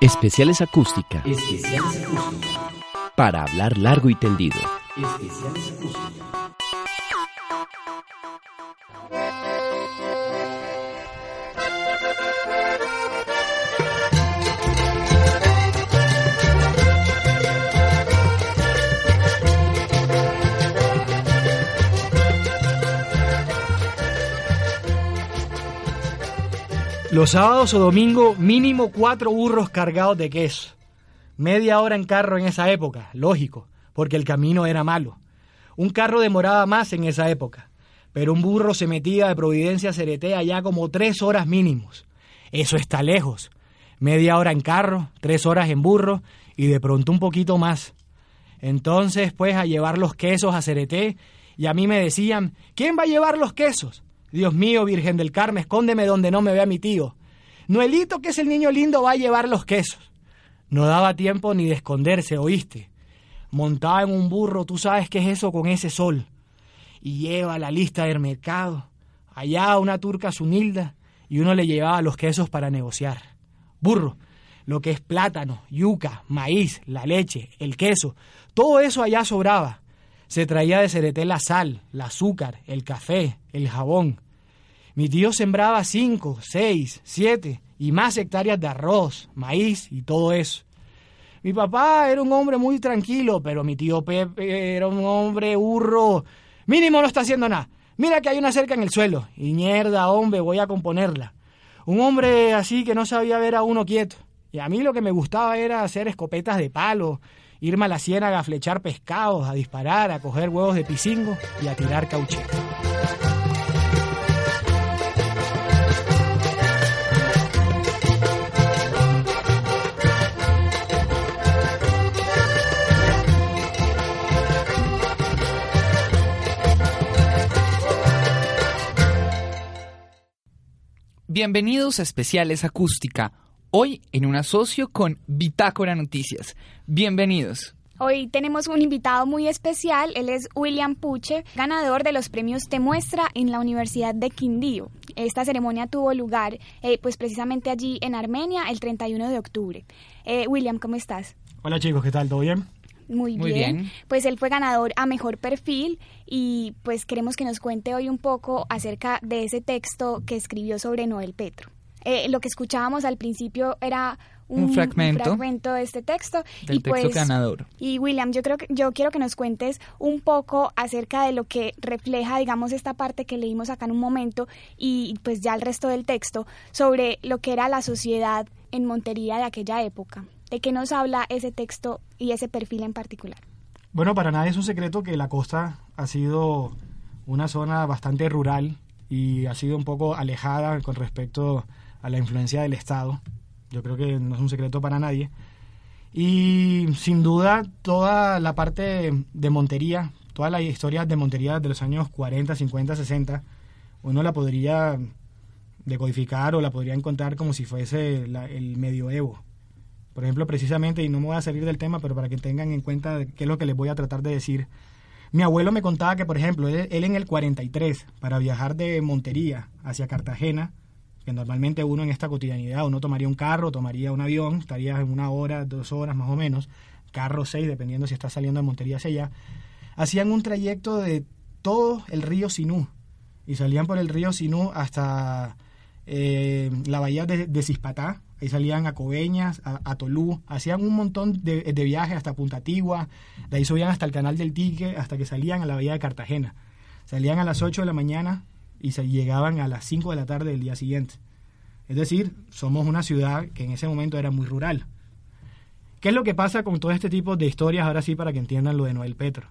Especiales acústica. Para hablar largo y tendido. Los sábados o domingo mínimo cuatro burros cargados de queso. Media hora en carro en esa época, lógico, porque el camino era malo. Un carro demoraba más en esa época, pero un burro se metía de Providencia a Cereté allá como tres horas mínimos. Eso está lejos. Media hora en carro, tres horas en burro y de pronto un poquito más. Entonces, pues, a llevar los quesos a Cereté y a mí me decían, ¿quién va a llevar los quesos? Dios mío, Virgen del Carmen, escóndeme donde no me vea mi tío. Noelito, que es el niño lindo, va a llevar los quesos. No daba tiempo ni de esconderse, ¿oíste? Montaba en un burro, tú sabes qué es eso con ese sol. Y lleva la lista del mercado. Allá una turca sunilda y uno le llevaba los quesos para negociar. Burro, lo que es plátano, yuca, maíz, la leche, el queso, todo eso allá sobraba. Se traía de Cereté la sal, el azúcar, el café, el jabón. Mi tío sembraba cinco, seis, siete y más hectáreas de arroz, maíz y todo eso. Mi papá era un hombre muy tranquilo, pero mi tío Pepe era un hombre burro. Mínimo no está haciendo nada. Mira que hay una cerca en el suelo. Y mierda, hombre, voy a componerla. Un hombre así que no sabía ver a uno quieto. Y a mí lo que me gustaba era hacer escopetas de palo, irme a la ciénaga a flechar pescados, a disparar, a coger huevos de picingo y a tirar cauchete. Bienvenidos a Especiales Acústica, hoy en un asocio con Bitácora Noticias. Bienvenidos. Hoy tenemos un invitado muy especial, él es William Puche, ganador de los premios Te Muestra en la Universidad de Quindío. Esta ceremonia tuvo lugar eh, pues precisamente allí en Armenia el 31 de octubre. Eh, William, ¿cómo estás? Hola chicos, ¿qué tal? ¿Todo bien? Muy, Muy bien. bien. Pues él fue ganador a mejor perfil y pues queremos que nos cuente hoy un poco acerca de ese texto que escribió sobre Noel Petro. Eh, lo que escuchábamos al principio era un, Un fragmento. fragmento de este texto Del y texto pues ganador. y William, yo creo que yo quiero que nos cuentes un poco acerca de lo que refleja, digamos, esta parte que leímos acá en un momento y pues ya el resto del texto sobre lo que era la sociedad en Montería de aquella época. ¿De qué nos habla ese texto y ese perfil en particular? Bueno, para nadie es un secreto que la costa ha sido una zona bastante rural y ha sido un poco alejada con respecto a la influencia del Estado. Yo creo que no es un secreto para nadie. Y sin duda toda la parte de Montería, toda la historia de Montería de los años 40, 50, 60, uno la podría decodificar o la podría encontrar como si fuese la- el medioevo. Por ejemplo, precisamente, y no me voy a salir del tema, pero para que tengan en cuenta qué es lo que les voy a tratar de decir. Mi abuelo me contaba que, por ejemplo, él, en el 43, para viajar de Montería hacia Cartagena, que normalmente uno en esta cotidianidad, uno tomaría un carro, tomaría un avión, estaría en una hora, dos horas más o menos, carro seis, dependiendo si está saliendo de Montería hacia allá, hacían un trayecto de todo el río Sinú, y salían por el río Sinú hasta eh, la bahía de, de Cispatá, ahí salían a Coveñas, a, a Tolú, hacían un montón de, viajes hasta Punta Tigua, de ahí subían hasta el canal del Tique, hasta que salían a la bahía de Cartagena. Salían a las 8 de la mañana y se llegaban a las 5 de la tarde del día siguiente. Es decir, somos una ciudad que en ese momento era muy rural. ¿Qué es lo que pasa con todo este tipo de historias ahora sí para que entiendan lo de Noel Petro?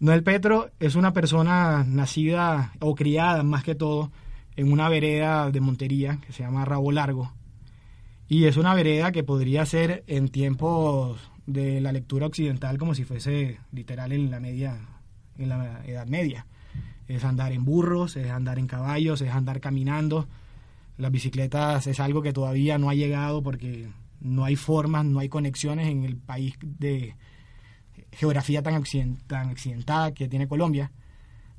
Noel Petro es una persona nacida o criada más que todo en una vereda de Montería que se llama Rabo Largo. Y es una vereda que podría ser en tiempos de la lectura occidental como si fuese literal en la media, en la Edad Media. Es andar en burros, es andar en caballos, es andar caminando. Las bicicletas es algo que todavía no ha llegado porque no hay formas, no hay conexiones en el país de geografía tan, tan accidentada que tiene Colombia.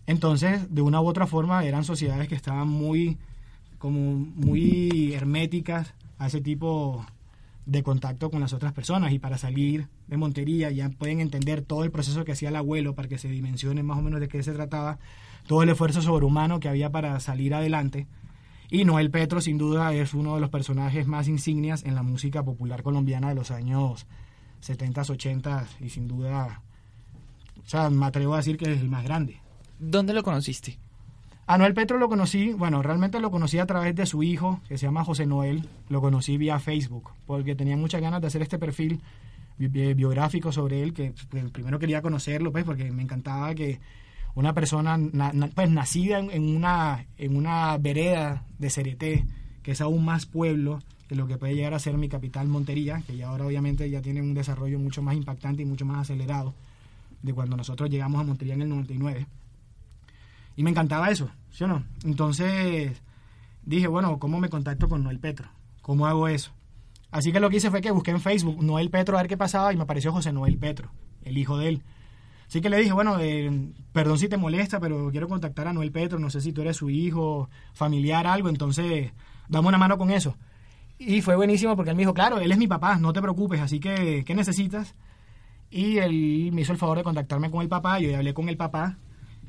Entonces, de una u otra forma, eran sociedades que estaban muy, como muy herméticas ese tipo de contacto con las otras personas y para salir de Montería ya pueden entender todo el proceso que hacía el abuelo para que se dimensione más o menos de qué se trataba, todo el esfuerzo sobrehumano que había para salir adelante. Y Noel Petro sin duda es uno de los personajes más insignias en la música popular colombiana de los años 70, 80 y sin duda, o sea, me atrevo a decir que es el más grande. ¿Dónde lo conociste? A Noel Petro lo conocí, bueno, realmente lo conocí a través de su hijo, que se llama José Noel. Lo conocí vía Facebook, porque tenía muchas ganas de hacer este perfil bi- bi- biográfico sobre él, que primero quería conocerlo, pues, porque me encantaba que una persona na- na- pues, nacida en una, en una vereda de Cereté, que es aún más pueblo que lo que puede llegar a ser mi capital Montería, que ya ahora obviamente ya tiene un desarrollo mucho más impactante y mucho más acelerado de cuando nosotros llegamos a Montería en el 99. Y me encantaba eso, ¿sí o no? Entonces dije, bueno, ¿cómo me contacto con Noel Petro? ¿Cómo hago eso? Así que lo que hice fue que busqué en Facebook Noel Petro a ver qué pasaba y me apareció José Noel Petro, el hijo de él. Así que le dije, bueno, eh, perdón si te molesta, pero quiero contactar a Noel Petro, no sé si tú eres su hijo, familiar, algo, entonces dame una mano con eso. Y fue buenísimo porque él me dijo, claro, él es mi papá, no te preocupes, así que, ¿qué necesitas? Y él me hizo el favor de contactarme con el papá, yo hablé con el papá,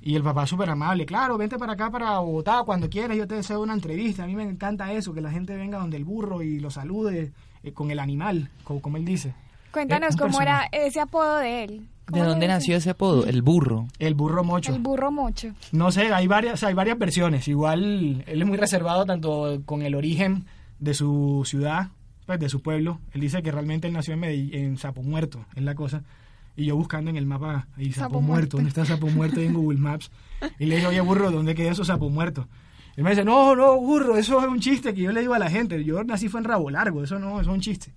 y el papá súper amable, claro, vente para acá, para Bogotá, cuando quieras, yo te deseo una entrevista, a mí me encanta eso, que la gente venga donde el burro y lo salude eh, con el animal, como, como él dice. Cuéntanos Eh, cómo era ese apodo de él. ¿De ¿Cómo dónde nació ese apodo? El burro. El burro mocho. El burro mocho. No sé, hay varias, hay varias versiones. Igual él es muy reservado tanto con el origen de su ciudad, pues de su pueblo. Él dice que realmente él nació en, Medell- en Sapo Muerto, es la cosa. Y yo buscando en el mapa, ahí Sapo, Sapo Muerto, Muerto. ¿dónde está Sapo Muerto? En Google Maps. Y le dije, oye burro, ¿dónde queda eso Sapo Muerto? Él me dice, no, no, burro, eso es un chiste que yo le digo a la gente. Yo nací fue en Rabo Largo, eso no, eso es un chiste.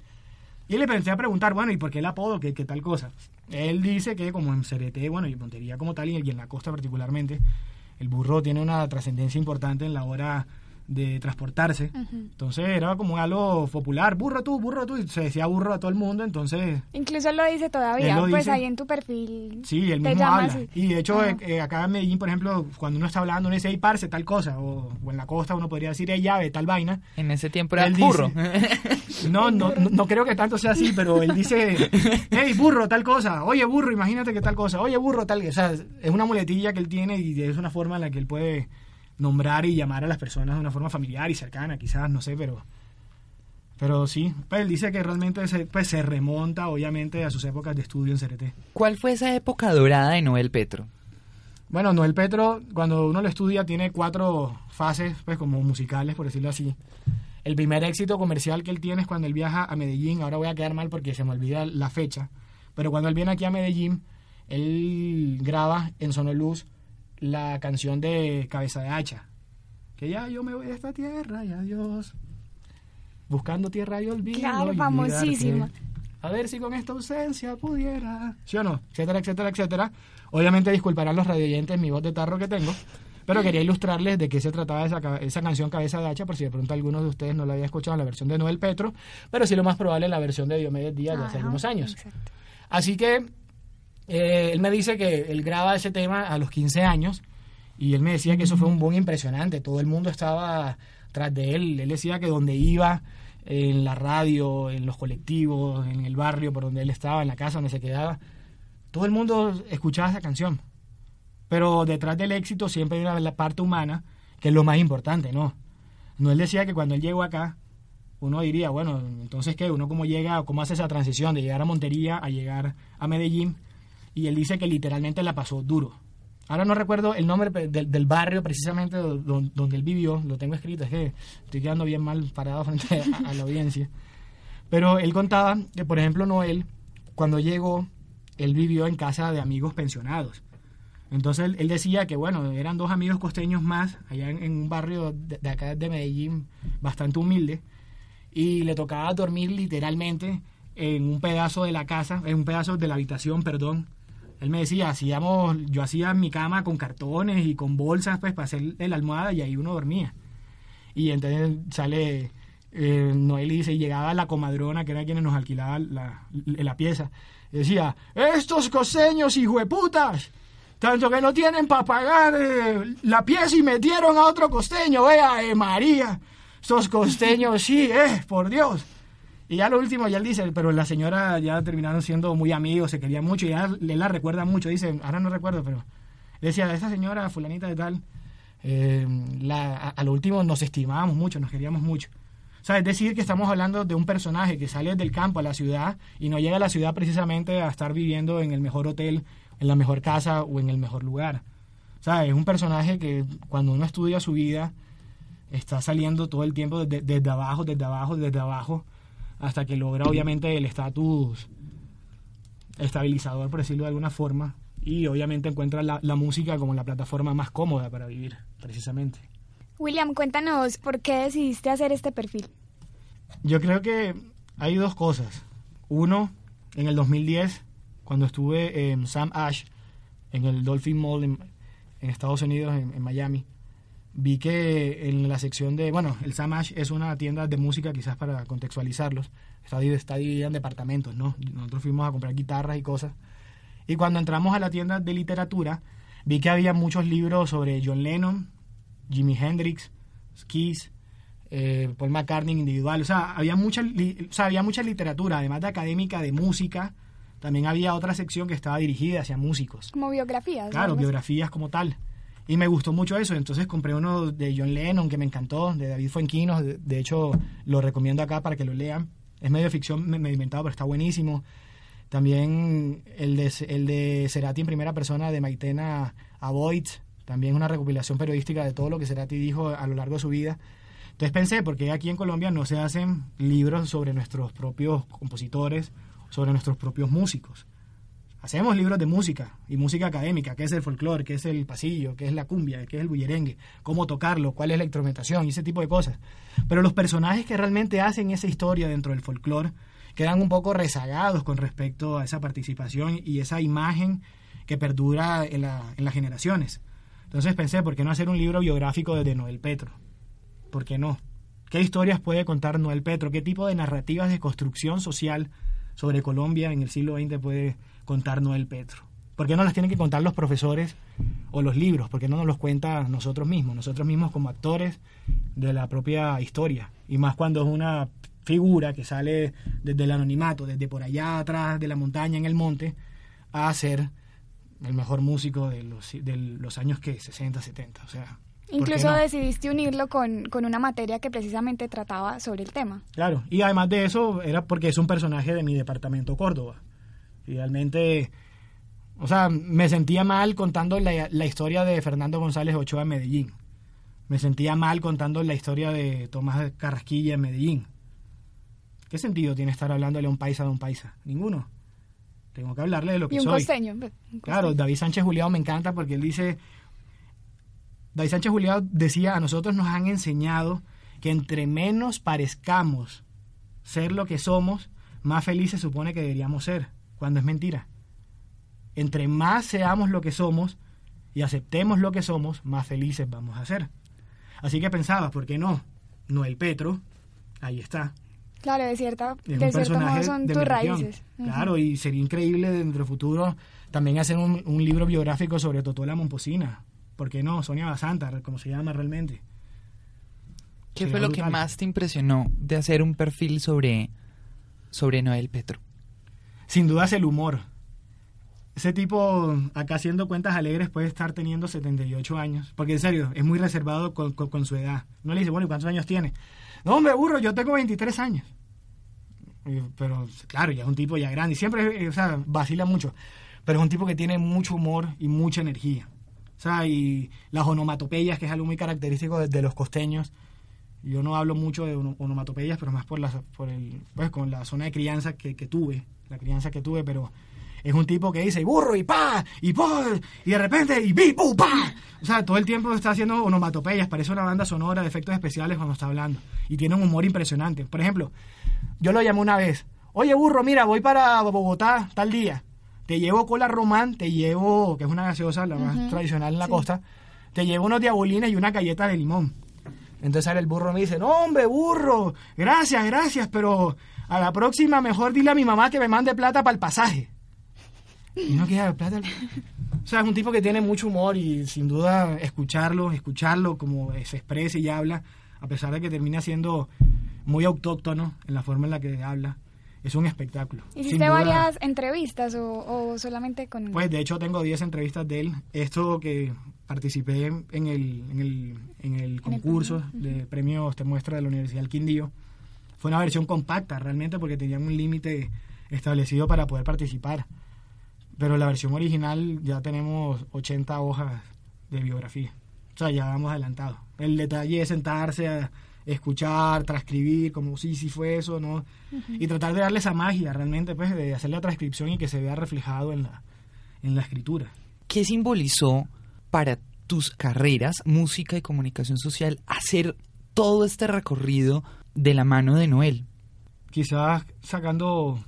Y le pensé a preguntar, bueno, ¿y por qué el apodo? ¿Qué, qué tal cosa? Él dice que como en Cereté, bueno, y en Montería como tal, y en la costa particularmente, el burro tiene una trascendencia importante en la hora de transportarse. Entonces era como algo popular, burro tú, burro tú, y se decía burro a todo el mundo, entonces Incluso él lo dice todavía, lo pues dice. ahí en tu perfil. Sí, él mismo llama habla. así. Y de hecho, Ajá. eh, eh, acá en Medellín, por ejemplo, cuando uno está hablando, uno dice, hey, parce, tal cosa. O, o en la costa uno podría decir, hey, llave, tal vaina. En ese tiempo era Él dice- burro. No, no, no, no creo que tanto sea así, pero él dice, hey, burro, tal cosa. Oye, burro, imagínate que tal cosa. Oye, burro, tal. O sea, es una muletilla que él tiene y es una forma en la que él puede nombrar y llamar a las personas de una forma familiar y cercana, quizás, no sé, pero... Pero sí, pues él dice que realmente se, pues, se remonta, obviamente, a sus épocas de estudio en CRT. ¿Cuál fue esa época dorada de Noel Petro? Bueno, Noel Petro, cuando uno lo estudia, tiene cuatro fases, pues como musicales, por decirlo así. El primer éxito comercial que él tiene es cuando él viaja a Medellín. Ahora voy a quedar mal porque se me olvida la fecha. Pero cuando él viene aquí a Medellín, él graba en Sonoluz la canción de Cabeza de Hacha. Que ya yo me voy de esta tierra y adiós. Buscando tierra y olvido. Claro, y famosísima. A ver si con esta ausencia pudiera. ¿Sí o no? Etcétera, etcétera, etcétera. Obviamente disculparán los radioyentes mi voz de tarro que tengo. Pero quería ilustrarles de qué se trataba esa, esa canción Cabeza de Hacha, por si de pronto algunos de ustedes no la habían escuchado en la versión de Noel Petro, pero sí lo más probable en la versión de Diomedes Díaz de hace algunos años. exacto. Así que eh, él me dice que él graba ese tema a los 15 años y él me decía que eso fue un boom impresionante. Todo el mundo estaba tras de él. Él decía que donde iba, en la radio, en los colectivos, en el barrio por donde él estaba, en la casa donde se quedaba, todo el mundo escuchaba esa canción. Pero detrás del éxito siempre hay una la parte humana, que es lo más importante, ¿no? No él decía que cuando él llegó acá, uno diría, bueno, entonces qué, uno cómo llega, cómo hace esa transición de llegar a Montería a llegar a Medellín, y él dice que literalmente la pasó duro. Ahora no recuerdo el nombre del, del barrio precisamente do- don- donde él vivió, lo tengo escrito, es que estoy quedando bien mal parado frente a, la audiencia. Pero él contaba que, por ejemplo, Noel, cuando llegó, él vivió en casa de amigos pensionados. Entonces él, decía que, bueno, eran dos amigos costeños más, allá en, en un barrio de, de acá de Medellín, bastante humilde, y le tocaba dormir literalmente en un pedazo de la casa, en un pedazo de la habitación, perdón. Él me decía, hacíamos, yo hacía mi cama con cartones y con bolsas, pues, para hacer la almohada y ahí uno dormía. Y entonces sale eh, Noel y dice, y llegaba la comadrona, que era quien nos alquilaba la, pieza, decía, estos costeños hijueputas, tanto que no tienen para pagar eh, la pieza y metieron a otro costeño, vea, eh, María, estos costeños, sí, eh, por Dios. Y ya lo último, ya él dice, pero la señora ya terminaron siendo muy amigos, se querían mucho, y ya él la recuerda mucho, dice, ahora no recuerdo, pero decía, esa señora fulanita de tal, eh, la, a, a lo último nos estimábamos mucho, nos queríamos mucho. O sea, es decir, que estamos hablando de un personaje que sale del campo a la ciudad y no llega a la ciudad precisamente a estar viviendo en el mejor hotel, en la mejor casa o en el mejor lugar. O sea, es un personaje que cuando uno estudia su vida está saliendo todo el tiempo desde, desde abajo, desde abajo, desde abajo, hasta que logra obviamente el estatus estabilizador, por decirlo de alguna forma, y obviamente encuentra la, la música como la plataforma más cómoda para vivir, precisamente. William, cuéntanos por qué decidiste hacer este perfil. Yo creo que hay dos cosas. Uno, en el 2010, cuando estuve en Sam Ash, en el Dolphin Mall en, en Estados Unidos, en, en, Miami, vi que en la sección de, bueno, el Sam Ash es una tienda de música, quizás para contextualizarlos, está, está dividida en departamentos, ¿no? Nosotros fuimos a comprar guitarras y cosas. Y cuando entramos a la tienda de literatura, vi que había muchos libros sobre John Lennon, Jimi Hendrix, Kiss, eh, Paul McCartney individual. O sea, había mucha, o sea, había mucha literatura, además de académica, de música. También había otra sección que estaba dirigida hacia músicos. Como biografías. Claro, biografías como tal. Y me gustó mucho eso. Entonces compré uno de John Lennon que me encantó, de David Fuenquinos. De, hecho, lo recomiendo acá para que lo lean. Es medio ficción, me, me inventado, pero está buenísimo. También el de, el de Cerati en primera persona de Maitena Avoid, también una recopilación periodística de todo lo que Cerati dijo a lo largo de su vida. Entonces pensé, porque aquí en Colombia no se hacen libros sobre nuestros propios compositores, sobre nuestros propios músicos. Hacemos libros de música y música académica, qué es el folclore, qué es el pasillo, qué es la cumbia, qué es el bullerengue, cómo tocarlo, cuál es la instrumentación y ese tipo de cosas. Pero los personajes que realmente hacen esa historia dentro del folclore quedan un poco rezagados con respecto a esa participación y esa imagen que perdura en, la, en las generaciones. Entonces pensé, ¿por qué no hacer un libro biográfico de Noel Petro? ¿Por qué no? ¿Qué historias puede contar Noel Petro? ¿Qué tipo de narrativas de construcción social sobre Colombia en el siglo XX puede contar Noel Petro? ¿Por qué no las tienen que contar los profesores o los libros? ¿Por qué no nos los cuenta nosotros mismos? Nosotros mismos como actores de la propia historia. Y más cuando es una figura que sale desde el anonimato, desde por allá atrás de la montaña en el monte, a ser el mejor músico de los, de los años que 60, 70. O sea, Incluso no? decidiste unirlo con, con, una materia que precisamente trataba sobre el tema. Claro, y además de eso era porque es un personaje de mi departamento Córdoba. Realmente, o sea, me sentía mal contando la, la historia de Fernando González Ochoa en Medellín. Me sentía mal contando la historia de Tomás Carrasquilla en Medellín. ¿Qué sentido tiene estar hablándole a un paisa de un paisa? Ninguno. Tengo que hablarle de lo que y un soy. Costeño, un costeño. Claro, David Sánchez Juliado me encanta porque él dice, David Sánchez Juliado decía, a nosotros nos han enseñado que entre menos parezcamos ser lo que somos, más felices se supone que deberíamos ser, cuando es mentira. Entre más seamos lo que somos y aceptemos lo que somos, más felices vamos a ser. Así que pensaba, ¿por qué no? Noel Petro, ahí está. Claro, de, cierta, de cierto modo son tus raíces. Claro, uh -huh. y sería increíble dentro del futuro también hacer un, un libro biográfico sobre Totola Momposina. ¿Por qué no? Sonia Basanta, como se llama realmente. ¿Qué sería fue lo brutal. que más te impresionó de hacer un perfil sobre, sobre Noel Petro? Sin duda es el humor. Ese tipo, acá haciendo cuentas alegres, puede estar teniendo 78 años. Porque en serio, es muy reservado con, con, su edad. No le dice, bueno, ¿y cuántos años tiene? No, hombre, burro, yo tengo 23 años. Pero, claro, ya es un tipo ya grande. Y siempre, o sea, vacila mucho. Pero es un tipo que tiene mucho humor y mucha energía. O sea, y las onomatopeyas, que es algo muy característico de, los costeños. Yo no hablo mucho de onomatopeyas, pero más por, la, por el, pues, con la zona de crianza que tuve, la crianza que tuve, pero es un tipo que dice burro y pa, y po, y de repente y bi, pu, pa. O sea, todo el tiempo está haciendo onomatopeyas, parece una banda sonora de efectos especiales cuando está hablando. Y tiene un humor impresionante. Por ejemplo, yo lo llamé una vez, oye burro, mira, voy para Bogotá tal día. Te llevo cola román, te llevo, que es una gaseosa, la más tradicional en la costa, te llevo unos diabolines y una galleta de limón. Entonces ahora el burro me dice, no hombre, burro, gracias, gracias, pero a la próxima mejor dile a mi mamá que me mande plata para el pasaje. Y no queda plata. O sea, es un tipo que tiene mucho humor y sin duda escucharlo, escucharlo como se expresa y habla, a pesar de que termina siendo muy autóctono en la forma en la que habla, es un espectáculo. ¿Hiciste varias entrevistas o, o solamente con...? Pues de hecho tengo 10 entrevistas de él. Esto que participé en el, en el, en el concurso de premios Te Muestra de la Universidad del Quindío. Fue una versión compacta realmente porque tenían un límite establecido para poder participar. Pero la versión original ya tenemos 80 hojas de biografía. O sea, ya vamos adelantado. El detalle es sentarse a escuchar, transcribir, como sí, sí fue eso, ¿no? Y tratar de darle esa magia realmente, pues, de hacer la transcripción y que se vea reflejado en la, en la escritura. ¿Qué simbolizó para tus carreras, música y comunicación social, hacer todo este recorrido de la mano de Noel? Quizás sacando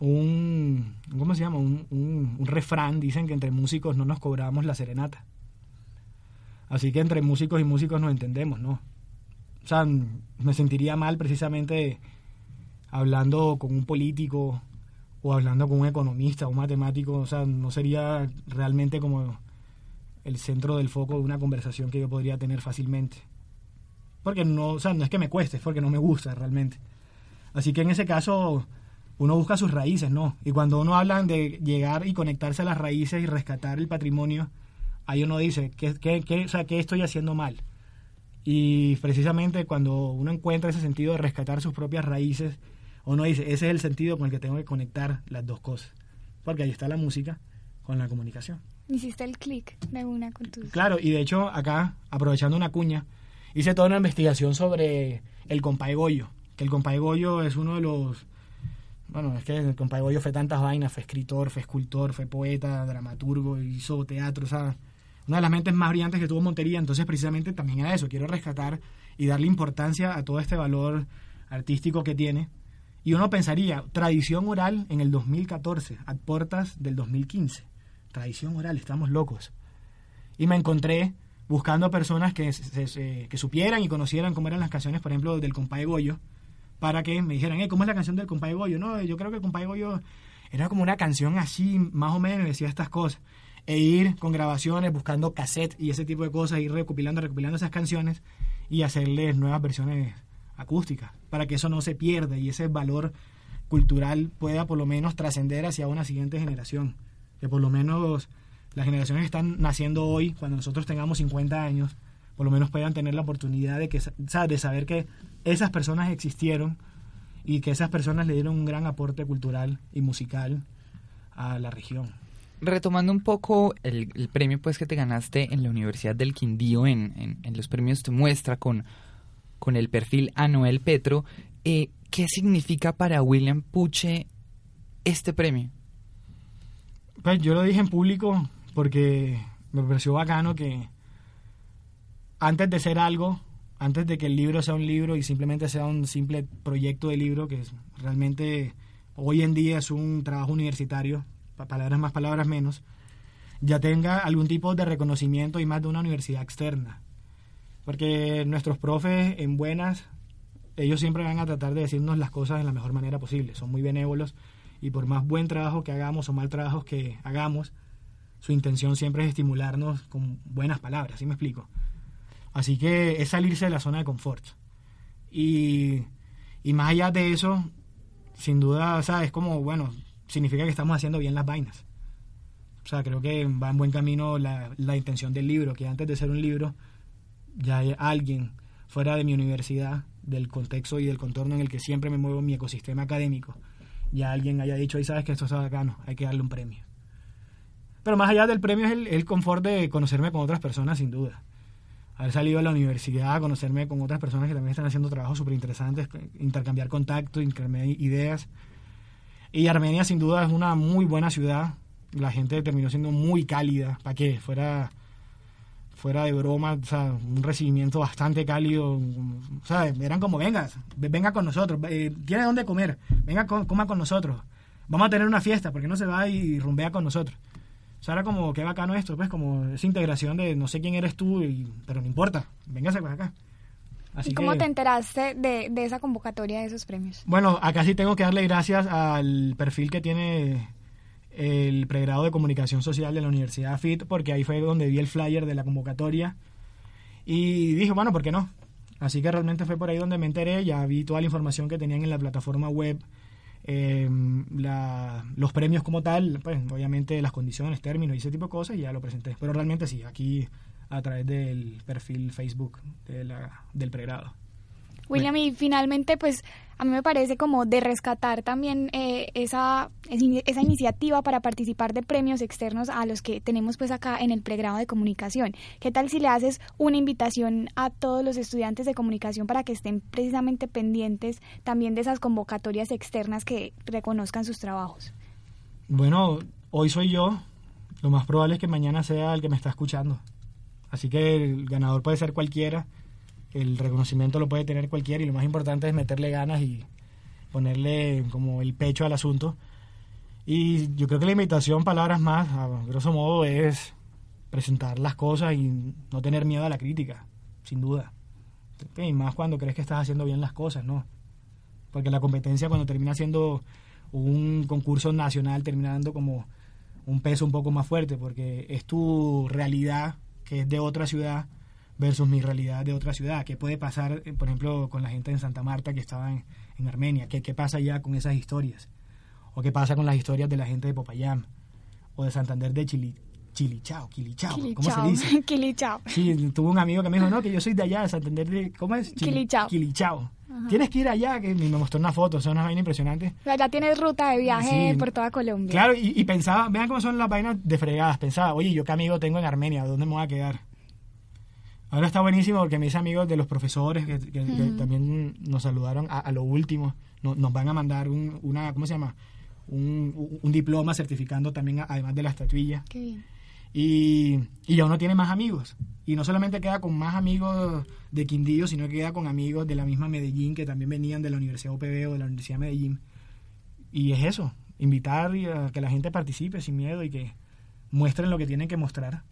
un, ¿cómo se llama? Un, refrán, dicen que entre músicos no nos cobramos la serenata. Así que entre músicos y músicos nos entendemos, ¿no? O sea, me sentiría mal precisamente hablando con un político o hablando con un economista o un matemático, o sea, no sería realmente como el centro del foco de una conversación que yo podría tener fácilmente. Porque no, o sea, no es que me cueste, es porque no me gusta realmente. Así que en ese caso uno busca sus raíces, ¿no? Y cuando uno habla de llegar y conectarse a las raíces y rescatar el patrimonio, ahí uno dice, ¿qué, qué, qué- o sea, ¿qué estoy haciendo mal? Y precisamente cuando uno encuentra ese sentido de rescatar sus propias raíces, uno dice, ese es el sentido con el que tengo que conectar las dos cosas. Porque ahí está la música con la comunicación. Hiciste el clic de una con tus... Claro, y de hecho acá, aprovechando una cuña, hice toda una investigación sobre el compay Goyo, que el compay Goyo es uno de los... Bueno, es que el compay Goyo fue tantas vainas, fue escritor, fue escultor, fue poeta, dramaturgo, hizo teatro, o sea, una de las mentes más brillantes que tuvo Montería, entonces precisamente también a eso, quiero rescatar y darle importancia a todo este valor artístico que tiene. Y uno pensaría, tradición oral en el 2014, a puertas del 2015. Tradición oral, estamos locos y me encontré buscando personas que, se- supieran y conocieran cómo eran las canciones, por ejemplo, del Compay Goyo, para que me dijeran, "Eh, ¿cómo es la canción del Compay Goyo? No, yo creo que el Compay Goyo era como una canción así, más o menos, decía estas cosas. E ir con grabaciones, buscando cassette y ese tipo de cosas, ir recopilando, recopilando esas canciones y hacerles nuevas versiones acústicas, para que eso no se pierda y ese valor cultural pueda por lo menos trascender hacia una siguiente generación. Que por lo menos las generaciones que están naciendo hoy, cuando nosotros tengamos 50 años, por lo menos puedan tener la oportunidad de, que, de saber que esas personas existieron y que esas personas le dieron un gran aporte cultural y musical a la región. Retomando un poco el, el premio pues que te ganaste en la Universidad del Quindío en, en- en los premios te muestra con, con el perfil a Noel Petro, eh, ¿qué significa para William Puche este premio? Pues yo lo dije en público porque me pareció bacano que antes de ser algo, antes de que el libro sea un libro y simplemente sea un simple proyecto de libro, que es- realmente hoy en día es un trabajo universitario, pa- palabras más, palabras menos, ya tenga algún tipo de reconocimiento y más de una universidad externa. Porque nuestros profes en buenas, ellos siempre van a tratar de decirnos las cosas de la mejor manera posible, son muy benévolos y por más buen trabajo que hagamos o mal trabajo que hagamos, su intención siempre es estimularnos con buenas palabras, ¿sí me explico? Así que es salirse de la zona de confort. Y, y más allá de eso, sin duda, o sea, es como, bueno, significa que estamos haciendo bien las vainas. O sea, creo que va en buen camino la, la intención del libro, que antes de ser un libro, ya hay alguien fuera de mi universidad, del contexto y del contorno en el que siempre me muevo mi ecosistema académico, ya alguien haya dicho, ahí sabes que esto está bacano, hay que darle un premio. Pero más allá del premio es el, el confort de conocerme con otras personas, sin duda. Haber salido de la universidad, conocerme con otras personas que también están haciendo trabajos súper interesantes, intercambiar contactos, intercambiar ideas. Y Armenia sin duda es una muy buena ciudad. La gente terminó siendo muy cálida, para que fuera fuera de broma, o sea, un recibimiento bastante cálido, o sea, eran como, venga, venga con nosotros, tiene dónde comer, venga, coma con nosotros, vamos a tener una fiesta, porque no se va y rumbea con nosotros. O sea, era como, qué bacano esto, pues, como esa integración de no sé quién eres tú, y, pero no importa, véngase para acá. ¿Y cómo te enteraste de, de esa convocatoria de esos premios? Bueno, acá sí tengo que darle gracias al perfil que tiene el pregrado de comunicación social de la Universidad FIT, porque ahí fue donde vi el flyer de la convocatoria y dije, bueno, ¿por qué no? Así que realmente fue por ahí donde me enteré, ya vi toda la información que tenían en la plataforma web, em, los premios como tal, pues obviamente las condiciones, términos y ese tipo de cosas, y ya lo presenté. Pero realmente sí, aquí a través del perfil Facebook de la, del pregrado. William, y finalmente, pues a mí me parece como de rescatar también eh, esa, esa iniciativa para participar de premios externos a los que tenemos pues acá en el pregrado de comunicación. ¿Qué tal si le haces una invitación a todos los estudiantes de comunicación para que estén precisamente pendientes también de esas convocatorias externas que reconozcan sus trabajos? Bueno, hoy soy yo. Lo más probable es que mañana sea el que me está escuchando. Así que el ganador puede ser cualquiera el reconocimiento lo puede tener cualquiera y lo más importante es meterle ganas y ponerle como el pecho al asunto. Y yo creo que la invitación, palabras más, a grosso modo, es presentar las cosas y no tener miedo a la crítica, sin duda. Y más cuando crees que estás haciendo bien las cosas, ¿no? Porque la competencia cuando termina siendo un concurso nacional, termina dando como un peso un poco más fuerte, porque es tu realidad, que es de otra ciudad, versus mi realidad de otra ciudad. ¿Qué puede pasar, eh, por ejemplo, con la gente en Santa Marta que estaba en, Armenia? ¿Qué, ¿Qué, pasa ya con esas historias? ¿O qué pasa con las historias de la gente de Popayán? ¿O de Santander de Chili, Chilichao? Quilichao, ¿cómo se dice? Quilichao. Sí, tuvo un amigo que me dijo, no, que yo soy de allá, de Santander de... ¿Cómo es? Quilichao. Quilichao. Tienes que ir allá, que me mostró una foto, o sea, una vaina impresionante. Ya tienes ruta de viaje por toda Colombia. Claro, y, y, pensaba, vean cómo son las vainas de fregadas. Pensaba, oye, ¿yo qué amigo tengo en Armenia? ¿Dónde me voy a quedar? Ahora está buenísimo porque mis amigos de los profesores que, también nos saludaron a, lo último, nos van a mandar un, una, ¿cómo se llama? Un, diploma certificando también, además de la estatuilla. Qué bien. Y, y ya uno tiene más amigos. Y no solamente queda con más amigos de Quindío, sino que queda con amigos de la misma Medellín que también venían de la Universidad UPB o de la Universidad de Medellín. Y es eso, invitar a que la gente participe sin miedo y que muestren lo que tienen que mostrar.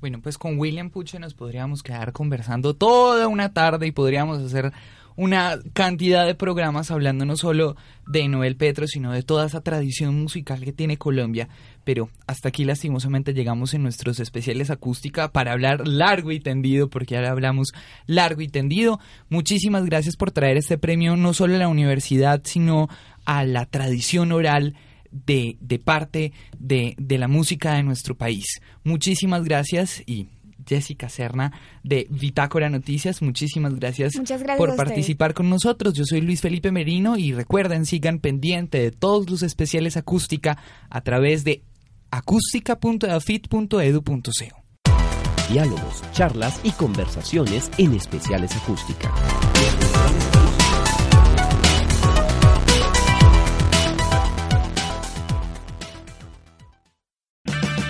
Bueno, pues con William Puche nos podríamos quedar conversando toda una tarde y podríamos hacer una cantidad de programas hablando no solo de Noel Petro, sino de toda esa tradición musical que tiene Colombia. Pero hasta aquí lastimosamente llegamos en nuestros especiales acústica para hablar largo y tendido, porque ahora hablamos largo y tendido. Muchísimas gracias por traer este premio no solo a la universidad, sino a la tradición oral de, de parte de, de la música de nuestro país. Muchísimas gracias y Jessica Serna de Bitácora Noticias. Muchísimas gracias, por participar con nosotros. Yo soy Luis Felipe Merino y recuerden, sigan pendiente de todos los especiales acústica a través de acústica.afit.edu.co. Diálogos, charlas y conversaciones en especiales acústica.